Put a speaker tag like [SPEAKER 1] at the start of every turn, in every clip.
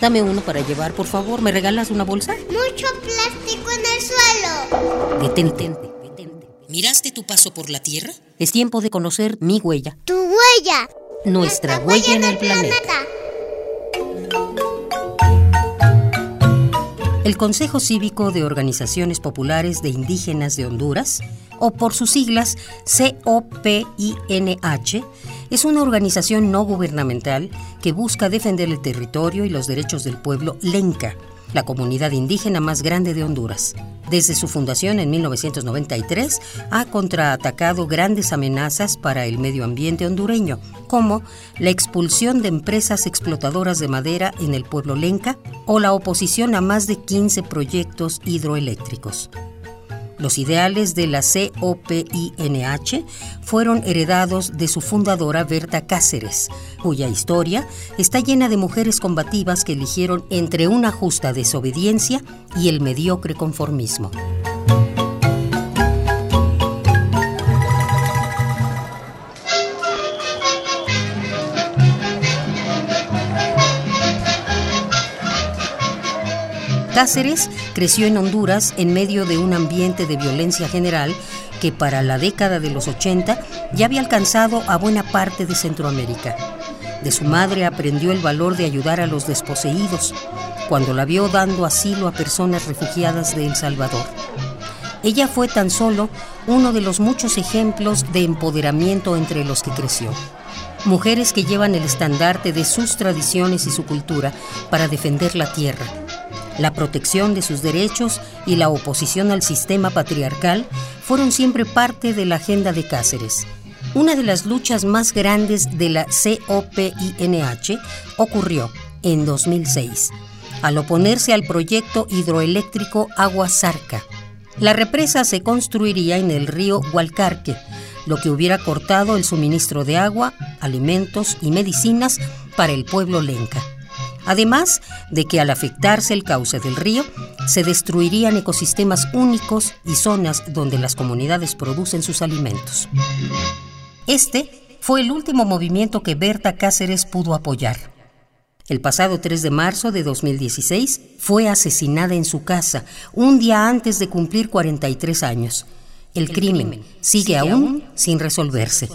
[SPEAKER 1] Dame uno para llevar, por favor. ¿Me regalas una bolsa?
[SPEAKER 2] Mucho plástico en el suelo.
[SPEAKER 1] Detente. ¿Miraste tu paso por la Tierra? Es tiempo de conocer mi huella.
[SPEAKER 2] Tu huella.
[SPEAKER 1] Nuestra huella en el planeta. El Consejo Cívico de Organizaciones Populares de Indígenas de Honduras, o por sus siglas COPINH, es una organización no gubernamental que busca defender el territorio y los derechos del pueblo lenca, la comunidad indígena más grande de Honduras. Desde su fundación en 1993 ha contraatacado grandes amenazas para el medio ambiente hondureño, como la expulsión de empresas explotadoras de madera en el pueblo lenca o la oposición a más de 15 proyectos hidroeléctricos. Los ideales de la COPINH fueron heredados de su fundadora Berta Cáceres, cuya historia está llena de mujeres combativas que eligieron entre una justa desobediencia y el mediocre conformismo. Cáceres creció en Honduras en medio de un ambiente de violencia general que para la década de los 80 ya había alcanzado a buena parte de Centroamérica. De su madre aprendió el valor de ayudar a los desposeídos cuando la vio dando asilo a personas refugiadas de El Salvador. Ella fue tan solo uno de los muchos ejemplos de empoderamiento entre los que creció. Mujeres que llevan el estandarte de sus tradiciones y su cultura para defender la tierra la protección de sus derechos y la oposición al sistema patriarcal fueron siempre parte de la agenda de Cáceres. Una de las luchas más grandes de la COPINH ocurrió en 2006, al oponerse al proyecto hidroeléctrico Agua Zarca. La represa se construiría en el río Hualcarque, lo que hubiera cortado el suministro de agua, alimentos y medicinas para el pueblo lenca además de que al afectarse el cauce del río, se destruirían ecosistemas únicos y zonas donde las comunidades producen sus alimentos. Este fue el último movimiento que Berta Cáceres pudo apoyar. El pasado 3 de marzo de 2016 fue asesinada en su casa, un día antes de cumplir 43 años. El, crimen, sigue, aún sin resolverse.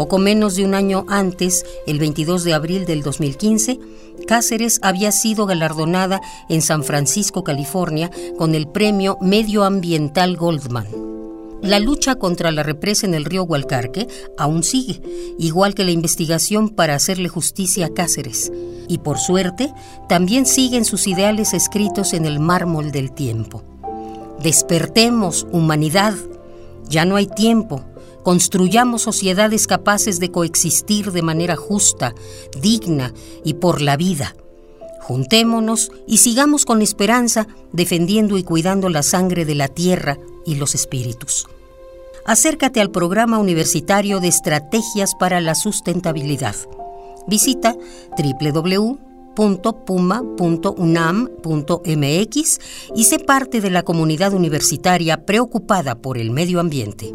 [SPEAKER 1] Poco menos de un año antes, el 22 de abril del 2015, Cáceres había sido galardonada en San Francisco, California, con el premio medioambiental Goldman. La lucha contra la represa en el río Hualcarque aún sigue, igual que la investigación para hacerle justicia a Cáceres. Y por suerte, también siguen sus ideales escritos en el mármol del tiempo. Despertemos, humanidad. Ya no hay tiempo Construyamos sociedades capaces de coexistir de manera justa, digna y por la vida. Juntémonos y sigamos con esperanza defendiendo y cuidando la sangre de la tierra y los espíritus. Acércate al programa universitario de estrategias para la sustentabilidad. Visita www.puma.unam.mx y sé parte de la comunidad universitaria preocupada por el medio ambiente.